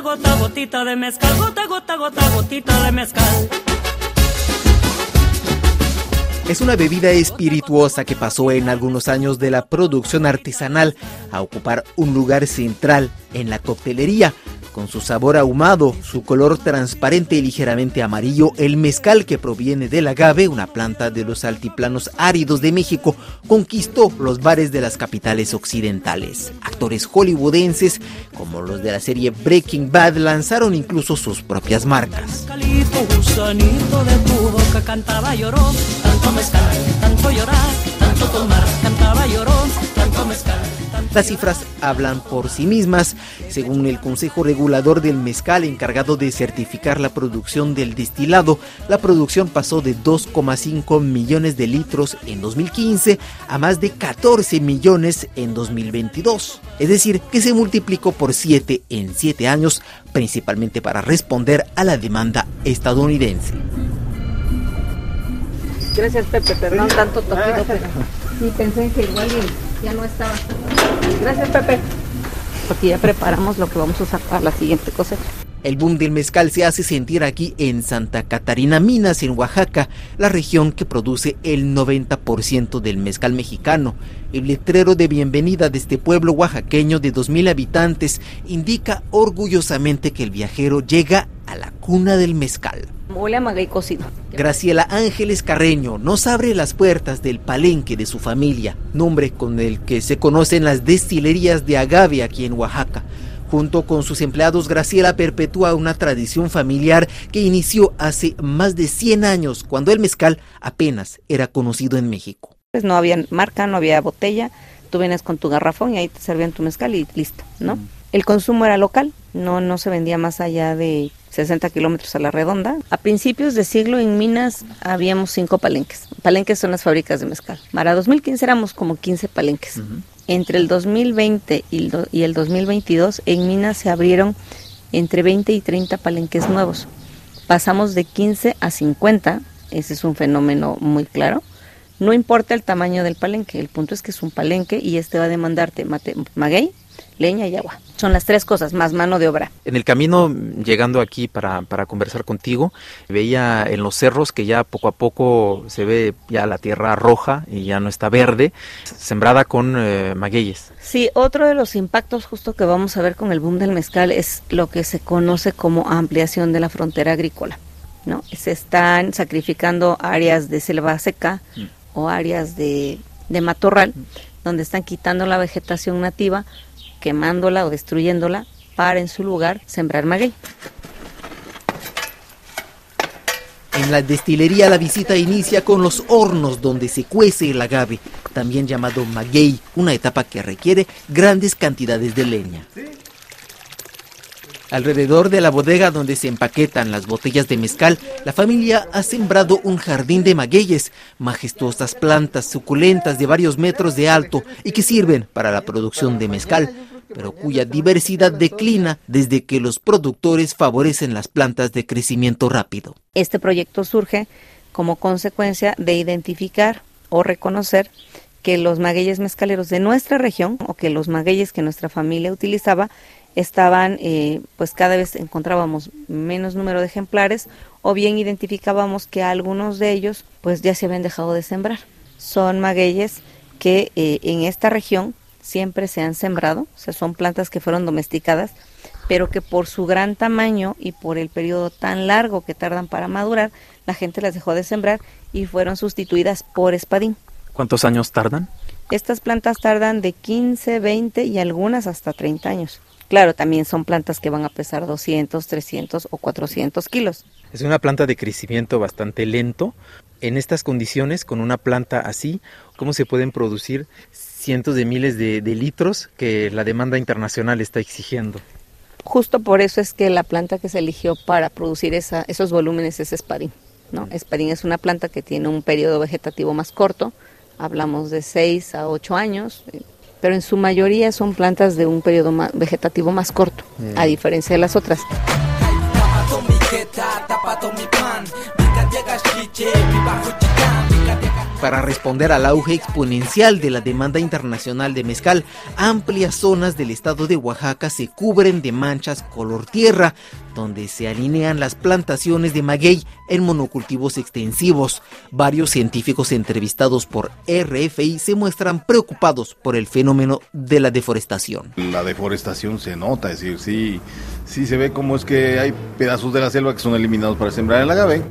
gota, gota, gotita de mezcal, gota, gota, gota, gotita de mezcal. Es una bebida espirituosa que pasó en algunos años de la producción artesanal a ocupar un lugar central en la coctelería, con su sabor ahumado, su color transparente y ligeramente amarillo, el mezcal que proviene del agave, una planta de los altiplanos áridos de México, conquistó los bares de las capitales occidentales. Actores hollywoodenses, como los de la serie Breaking Bad, lanzaron incluso sus propias marcas. Tanto llorar, tanto tomar, cantaba tanto mezcal. Las cifras hablan por sí mismas. Según el Consejo Regulador del Mezcal encargado de certificar la producción del destilado, la producción pasó de 2,5 millones de litros en 2015 a más de 14 millones en 2022. Es decir, que se multiplicó por 7 en 7 años, principalmente para responder a la demanda estadounidense. Gracias Pepe, perdón tanto toquido, pero sí pensé que igual ya no estaba. Gracias, Pepe. Porque ya preparamos lo que vamos a usar para la siguiente cosecha. El boom del mezcal se hace sentir aquí en Santa Catarina Minas, en Oaxaca, la región que produce el 90% del mezcal mexicano. El letrero de bienvenida de este pueblo oaxaqueño de 2.000 habitantes indica orgullosamente que el viajero llega a la cuna del mezcal. Graciela Ángeles Carreño nos abre las puertas del palenque de su familia, nombre con el que se conocen las destilerías de agave aquí en Oaxaca. Junto con sus empleados, Graciela perpetúa una tradición familiar que inició hace más de 100 años, cuando el mezcal apenas era conocido en México. Pues no había marca, no había botella, tú vienes con tu garrafón y ahí te servían tu mezcal y listo, ¿no? Mm. El consumo era local, no, no se vendía más allá de 60 kilómetros a la redonda. A principios de siglo en Minas habíamos cinco palenques. Palenques son las fábricas de mezcal. Para 2015 éramos como 15 palenques. Entre el 2020 y el, y el 2022 en Minas se abrieron entre 20 y 30 palenques nuevos. Pasamos de 15 a 50, ese es un fenómeno muy claro. No importa el tamaño del palenque, el punto es que es un palenque y este va a demandarte mate, maguey, leña y agua. Son las tres cosas, más mano de obra. En el camino, llegando aquí para, para conversar contigo, veía en los cerros que ya poco a poco se ve ya la tierra roja y ya no está verde, sembrada con eh, magueyes. Sí, otro de los impactos justo que vamos a ver con el boom del mezcal es lo que se conoce como ampliación de la frontera agrícola. ¿no? Se están sacrificando áreas de selva seca mm. O áreas de, de matorral, donde están quitando la vegetación nativa quemándola o destruyéndola para en su lugar sembrar maguey. En la destilería la visita inicia con los hornos donde se cuece el agave, también llamado maguey, una etapa que requiere grandes cantidades de leña. Alrededor de la bodega donde se empaquetan las botellas de mezcal, la familia ha sembrado un jardín de magueyes, majestuosas plantas suculentas de varios metros de alto y que sirven para la producción de mezcal, pero cuya diversidad declina desde que los productores favorecen las plantas de crecimiento rápido. Este proyecto surge como consecuencia de identificar o reconocer que los magueyes mezcaleros de nuestra región o que los magueyes que nuestra familia utilizaba estaban, eh, pues cada vez encontrábamos menos número de ejemplares o bien identificábamos que algunos de ellos pues ya se habían dejado de sembrar. Son magueyes que eh, en esta región siempre se han sembrado, o sea, son plantas que fueron domesticadas, pero que por su gran tamaño y por el periodo tan largo que tardan para madurar, la gente las dejó de sembrar y fueron sustituidas por espadín. ¿Cuántos años tardan? Estas plantas tardan de 15, 20 y algunas hasta 30 años. Claro, también son plantas que van a pesar 200, 300 o 400 kilos. Es una planta de crecimiento bastante lento. En estas condiciones, con una planta así, ¿cómo se pueden producir cientos de miles de, litros que la demanda internacional está exigiendo. Justo por eso es que la planta que se eligió para producir esa, esos volúmenes es espadín. ¿no? Espadín es una planta que tiene un periodo vegetativo más corto, hablamos de 6 a 8 años, pero en su mayoría son plantas de un periodo vegetativo más corto, a mm. diferencia de las otras. Para responder al auge exponencial de la demanda internacional de mezcal, amplias zonas del estado de Oaxaca se cubren de manchas color tierra, donde se alinean las plantaciones de maguey en monocultivos extensivos. Varios científicos entrevistados por RFI se muestran preocupados por el fenómeno de la deforestación. La deforestación se nota, es decir, sí, sí se ve como es que hay pedazos de la selva que son eliminados para sembrar el agave.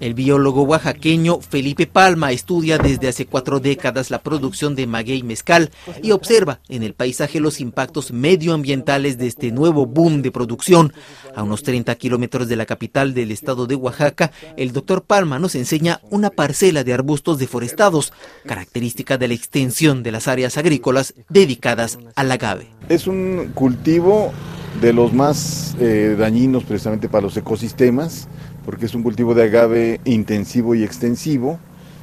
El biólogo oaxaqueño Felipe Palma estudia desde hace cuatro décadas la producción de maguey mezcal y observa en el paisaje los impactos medioambientales de este nuevo boom de producción. A unos 30 kilómetros de la capital del estado de Oaxaca, el doctor Palma nos enseña una parcela de arbustos deforestados, característica de la extensión de las áreas agrícolas dedicadas al agave. Es un cultivo de los más eh, dañinos precisamente para los ecosistemas porque es un cultivo de agave intensivo y extensivo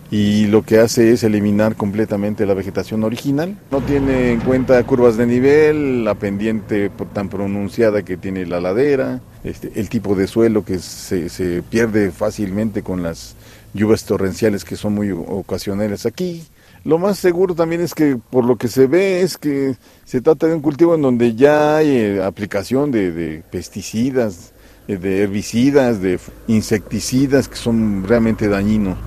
y lo que hace es eliminar completamente la vegetación original. No tiene en cuenta curvas de nivel, la pendiente tan pronunciada que tiene la ladera, este, el tipo de suelo que se, se pierde fácilmente con las lluvias torrenciales que son muy ocasionales aquí. Lo más seguro también es que por lo que se ve es que se trata de un cultivo en donde ya hay eh, aplicación de, de pesticidas, de herbicidas, de insecticidas que son realmente dañinos.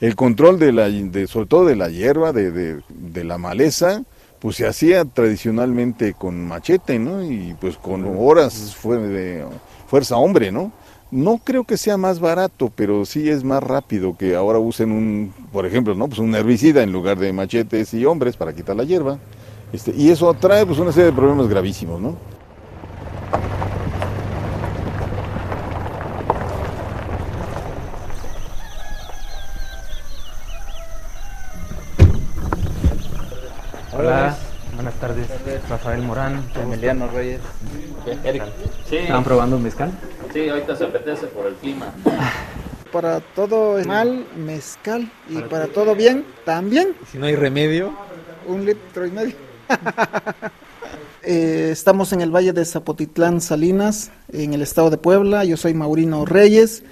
El control de la, de, sobre todo de la hierba, de, de, la maleza, pues se hacía tradicionalmente con machete, ¿no? Y pues con horas fue de fuerza hombre, ¿no? No creo que sea más barato, pero sí es más rápido que ahora usen un, por ejemplo, ¿no? Pues un herbicida en lugar de machetes y hombres para quitar la hierba. Este, y eso trae pues una serie de problemas gravísimos, ¿no? Hola, buenas tardes. Rafael Morán. Emiliano Reyes. Eric. Sí. ¿Estaban probando mezcal? Sí, ahorita se apetece por el clima. Para todo mal, mezcal. Y para, todo bien, también. Si no hay remedio. Un litro y medio. eh, estamos en el Valle de Zapotitlán, Salinas, en el estado de Puebla. Yo soy Maurino Reyes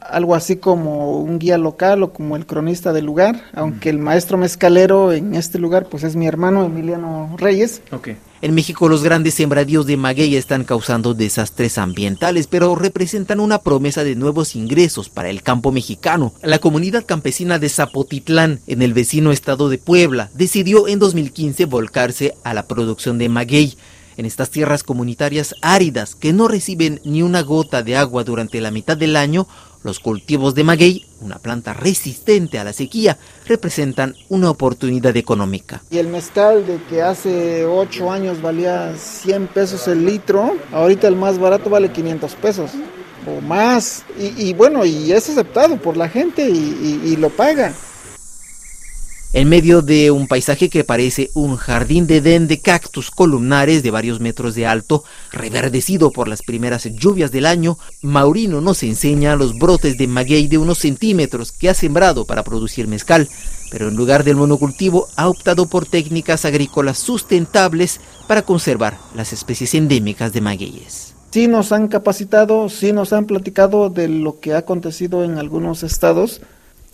algo así como un guía local o como el cronista del lugar, aunque el maestro mezcalero en este lugar pues es mi hermano Emiliano Reyes. Okay. En México los grandes sembradíos de maguey están causando desastres ambientales, pero representan una promesa de nuevos ingresos para el campo mexicano. La comunidad campesina de Zapotitlán, en el vecino estado de Puebla, decidió en 2015 volcarse a la producción de maguey. En estas tierras comunitarias áridas que no reciben ni una gota de agua durante la mitad del año, los cultivos de maguey, una planta resistente a la sequía, representan una oportunidad económica. Y el mezcal de que hace 8 años valía 100 pesos el litro, ahorita el más barato vale 500 pesos o más. Y, bueno, y es aceptado por la gente y lo paga. En medio de un paisaje que parece un jardín de Edén de cactus columnares de varios metros de alto, reverdecido por las primeras lluvias del año, Maurino nos enseña los brotes de maguey de unos centímetros que ha sembrado para producir mezcal, pero en lugar del monocultivo ha optado por técnicas agrícolas sustentables para conservar las especies endémicas de magueyes. Sí nos han capacitado, sí nos han platicado de lo que ha acontecido en algunos estados,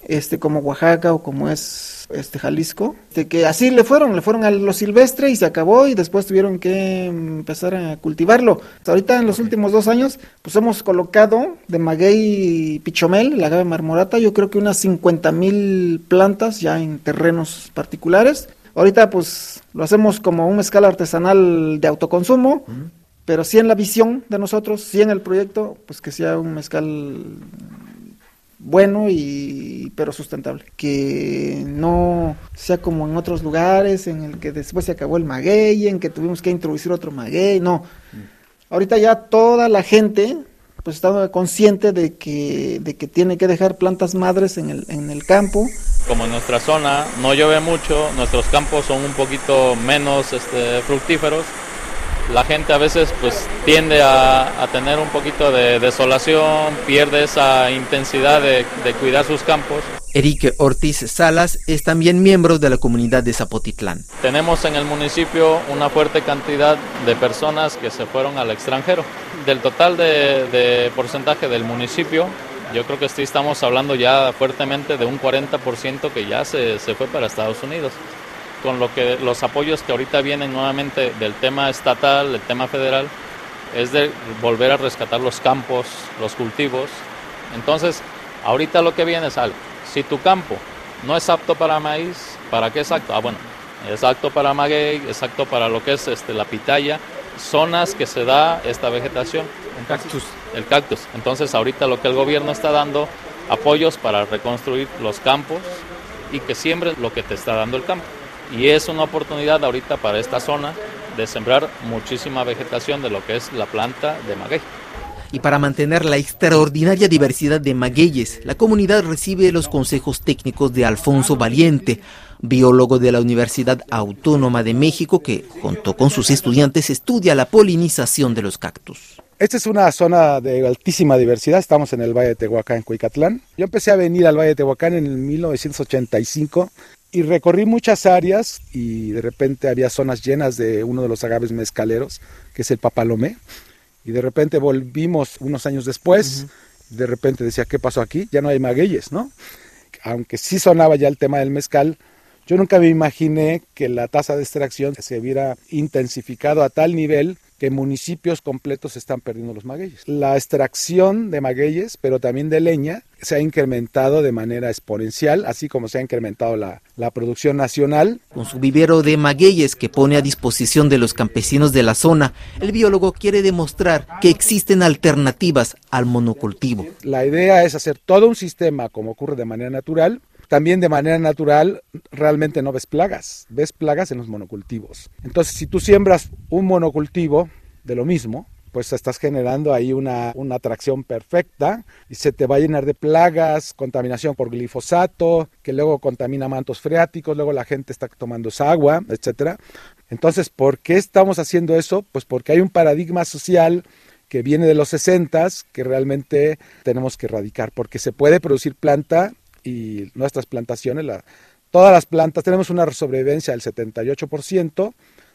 este como Oaxaca o como es este Jalisco, de que así le fueron, le fueron a lo silvestre y se acabó y después tuvieron que empezar a cultivarlo. Hasta ahorita en los últimos dos años, pues hemos colocado de maguey y pichomel, la agave marmorata, yo creo que unas 50 mil plantas ya en terrenos particulares. Ahorita pues lo hacemos como un mezcal artesanal de autoconsumo, pero sí en la visión de nosotros, sí en el proyecto, pues que sea un mezcal bueno y pero sustentable. Que no sea como en otros lugares en el que después se acabó el maguey en que tuvimos que introducir otro maguey no. Ahorita ya toda la gente pues está consciente de que de que tiene que dejar plantas madres en el en el campo. Como en nuestra zona no llueve mucho nuestros campos son un poquito menos este, fructíferos la gente a veces pues tiende a, tener un poquito de desolación, pierde esa intensidad de, de, cuidar sus campos. Eric Ortiz Salas es también miembro de la comunidad de Zapotitlán. Tenemos en el municipio una fuerte cantidad de personas que se fueron al extranjero. Del total de, de porcentaje del municipio, yo creo que sí estamos hablando ya fuertemente de un 40% que ya se, se fue para Estados Unidos. Con lo que los apoyos que ahorita vienen nuevamente del tema estatal, del tema federal, es de volver a rescatar los campos, los cultivos. Entonces, ahorita lo que viene es algo. Si tu campo no es apto para maíz, ¿para qué es apto? Ah, bueno, es apto para maguey, es apto para lo que es este, la pitaya, zonas que se da esta vegetación. El cactus. El cactus. Entonces ahorita lo que el gobierno está dando, apoyos para reconstruir los campos y que siembres lo que te está dando el campo. Y es una oportunidad ahorita para esta zona de sembrar muchísima vegetación de lo que es la planta de maguey. Y para mantener la extraordinaria diversidad de magueyes, la comunidad recibe los consejos técnicos de Alfonso Valiente, biólogo de la Universidad Autónoma de México que, junto con sus estudiantes, estudia la polinización de los cactus. Esta es una zona de altísima diversidad, estamos en el Valle de Tehuacán, en Cuicatlán. Yo empecé a venir al Valle de Tehuacán en el 1985 y recorrí muchas áreas y de repente había zonas llenas de uno de los agaves mezcaleros, que es el papalomé. Y de repente volvimos unos años después, de repente decía, ¿qué pasó aquí? Ya no hay magueyes, ¿no? Aunque sí sonaba ya el tema del mezcal, yo nunca me imaginé que la tasa de extracción se hubiera intensificado a tal nivel que municipios completos están perdiendo los magueyes. La extracción de magueyes, pero también de leña, se ha incrementado de manera exponencial, así como se ha incrementado la, la producción nacional. Con su vivero de magueyes que pone a disposición de los campesinos de la zona, el biólogo quiere demostrar que existen alternativas al monocultivo. La idea es hacer todo un sistema como ocurre de manera natural, también de manera natural realmente no ves plagas, ves plagas en los monocultivos. Entonces, si tú siembras un monocultivo de lo mismo, pues estás generando ahí una, una, atracción perfecta y se te va a llenar de plagas, contaminación por glifosato, que luego contamina mantos freáticos, luego la gente está tomando esa agua, etcétera. Entonces, ¿por qué estamos haciendo eso? Pues porque hay un paradigma social que viene de los 60 que realmente tenemos que erradicar, porque se puede producir planta y nuestras plantaciones, la, todas las plantas, tenemos una sobrevivencia del 78%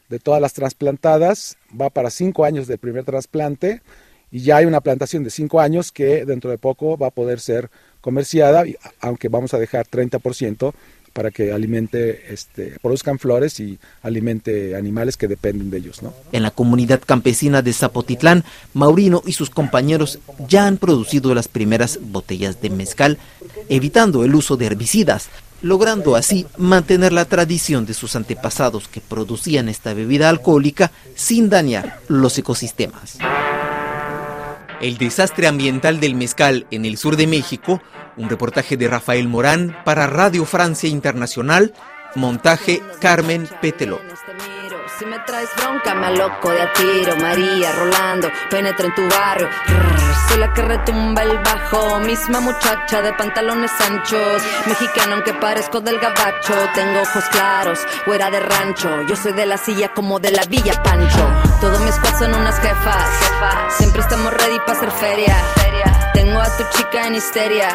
de todas las trasplantadas, va para 5 años del primer trasplante y ya hay una plantación de 5 años que dentro de poco va a poder ser comerciada, aunque vamos a dejar 30% para que alimente, este, produzcan flores y alimente animales que dependen de ellos. ¿no? En la comunidad campesina de Zapotitlán, Maurino y sus compañeros ya han producido las primeras botellas de mezcal, evitando el uso de herbicidas, logrando así mantener la tradición de sus antepasados que producían esta bebida alcohólica sin dañar los ecosistemas. El desastre ambiental del mezcal en el sur de México un reportaje de Rafael Morán para Radio Francia Internacional, montaje Carmen Petelo. Si me traes bronca, me loco de a tiro. María, Rolando, penetra en tu barrio. soy la que retumba el bajo. Misma muchacha de pantalones anchos. Mexicano, aunque parezco del gabacho. Tengo ojos claros, fuera de rancho. Yo soy de la silla como de la Villa Pancho. Todos mis squad son unas jefas. Siempre estamos ready para hacer feria. A tu chica en histeria.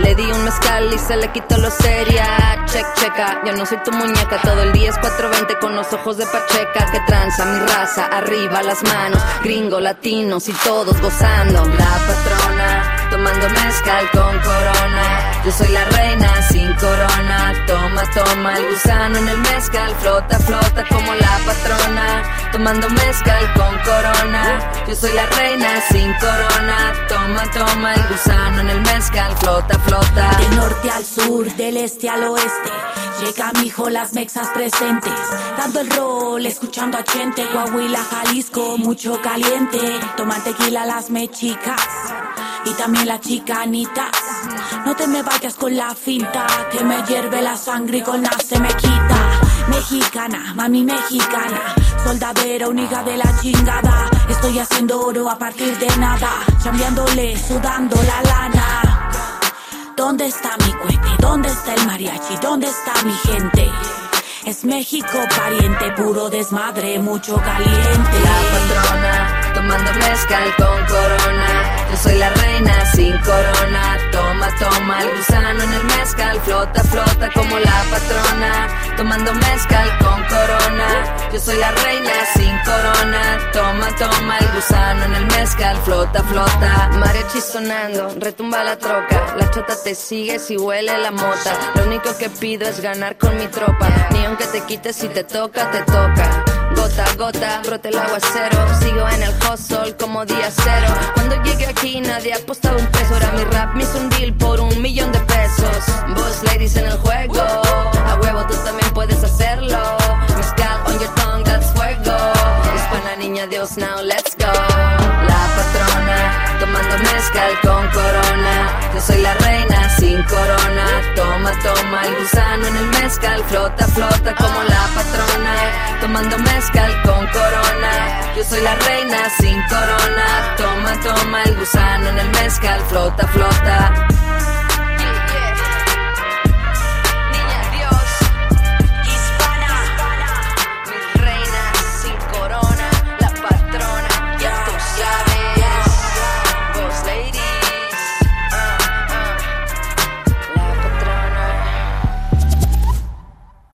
Le di un mezcal y se le quitó lo seria. Check, checa. Yo no soy tu muñeca. Todo el día es 420 con los ojos de Pacheca. Que tranza mi raza. Arriba las manos. Gringo, latinos y todos gozando. La patrona. Tomando mezcal con corona. Yo soy la reina sin corona. Toma, toma el gusano en el mezcal. Flota, flota como la patrona. Tomando mezcal con corona. Yo soy la reina sin corona. Toma, toma el gusano en el mezcal. Flota, flota. Del norte al sur, del este al oeste. Llega mi hijo, las mexas presentes. Dando el rol, escuchando a Chente. Coahuila, Jalisco, mucho caliente. Toman tequila las mechicas. Y también las chicanitas. No te me vayas con la finta. Que me hierve la sangre y con la se me quita. Mexicana, mami mexicana. Soldadera, única de la chingada. Estoy haciendo oro a partir de nada. Chambeándole, sudando la lana. ¿Dónde está mi cohete? ¿Dónde está el mariachi? ¿Dónde está mi gente? Es México pariente, puro desmadre, mucho caliente. La patrona, tomando mezcal con corona. Yo soy la reina sin corona. Toma, toma el gusano en el mezcal. Flota, flota como la patrona. Tomando mezcal con corona. Yo soy la reina sin corona. Toma, toma el gusano en el mezcal. Flota, flota. Mariachi sonando, retumba la troca. La chota te sigue si huele la mota. Lo único que pido es ganar con mi tropa. Ni aunque te quites si te toca, te toca. Gota a gota, brote el aguacero. Sigo en el hustle como día cero. Cuando llegué aquí nadie apostaba un peso. Ahora mi rap me hizo un deal por un millón de pesos. Boss ladies en el juego. A huevo tú también puedes hacerlo. Mezcal on your tongue, that's fuego. Hispana niña Dios, now let's go. Tomando mezcal con corona. Yo soy la reina sin corona. Toma, toma el gusano en el mezcal. Flota, flota como la patrona. Tomando mezcal con corona. Yo soy la reina sin corona. Toma, toma el gusano en el mezcal. Flota, flota.